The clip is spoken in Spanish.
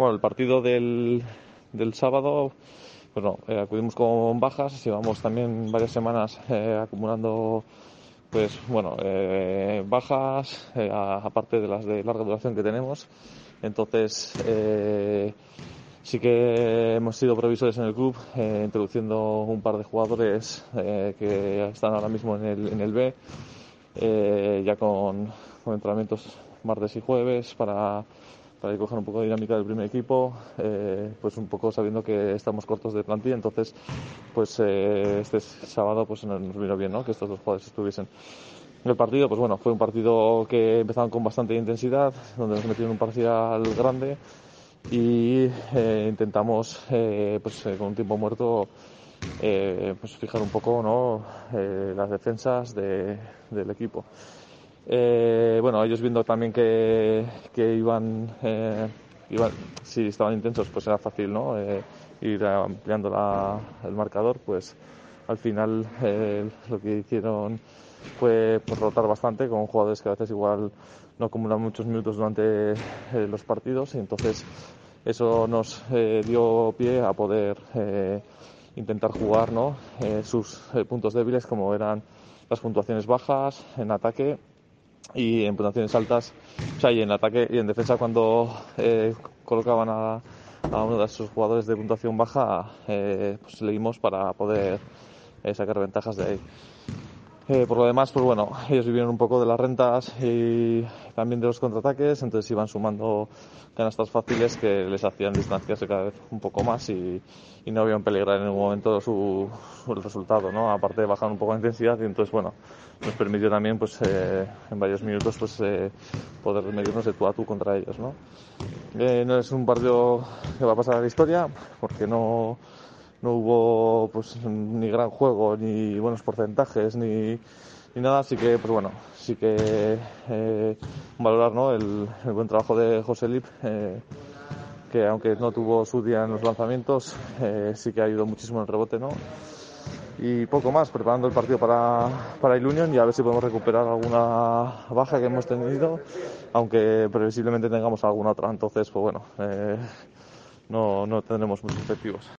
Bueno, el partido del, del sábado, bueno, eh, acudimos con bajas, llevamos también varias semanas eh, acumulando pues bueno, eh, bajas, eh, aparte de las de larga duración que tenemos. Entonces, eh, sí que hemos sido provisores en el club, eh, introduciendo un par de jugadores eh, que están ahora mismo en el, en el B, eh, ya con, con entrenamientos martes y jueves para para coger un poco de dinámica del primer equipo, eh, pues un poco sabiendo que estamos cortos de plantilla, entonces pues eh, este sábado pues nos vino bien ¿no? que estos dos jugadores estuviesen. El partido, pues bueno, fue un partido que empezaron con bastante intensidad, donde nos metieron un parcial grande y eh, intentamos eh, pues eh, con un tiempo muerto eh, pues fijar un poco ¿no? Las defensas de, del equipo. Eh, bueno, ellos viendo también que, que iban, eh, iban, si estaban intensos, pues era fácil, ¿no? Eh, ir ampliando la, el marcador, pues al final eh, lo que hicieron fue pues, rotar bastante con jugadores que a veces igual no acumulan muchos minutos durante eh, los partidos y entonces eso nos eh, dio pie a poder intentar jugar ¿no? sus puntos débiles como eran las puntuaciones bajas en ataque y en puntuaciones altas, o sea, y en ataque y en defensa cuando eh, colocaban a, a, uno de sus jugadores de puntuación baja, eh, pues leímos para poder eh, sacar ventajas de ahí. Eh, por lo demás, pues bueno, ellos vivieron un poco de las rentas y también de los contraataques, entonces iban sumando canastas fáciles que les hacían distanciarse cada vez un poco más y, y no habían peligrar en ningún momento su, su, el resultado, ¿no? Aparte de bajar un poco la intensidad y entonces, bueno, nos permitió también, pues, eh, en varios minutos, pues, eh, poder medirnos de tú a tú contra ellos, ¿no? Eh, no es un partido que va a pasar a la historia, porque no, no hubo pues ni gran juego, ni buenos porcentajes, ni, ni nada, así que pues bueno, sí que eh, valorar ¿no? el, buen trabajo de José Lip, eh, que aunque no tuvo su día en los lanzamientos, eh, sí que ha ayudado muchísimo en el rebote, ¿no? Y poco más, preparando el partido para, para el Union y a ver si podemos recuperar alguna baja que hemos tenido, aunque previsiblemente tengamos alguna otra, entonces pues bueno, no, no tendremos muchos efectivos.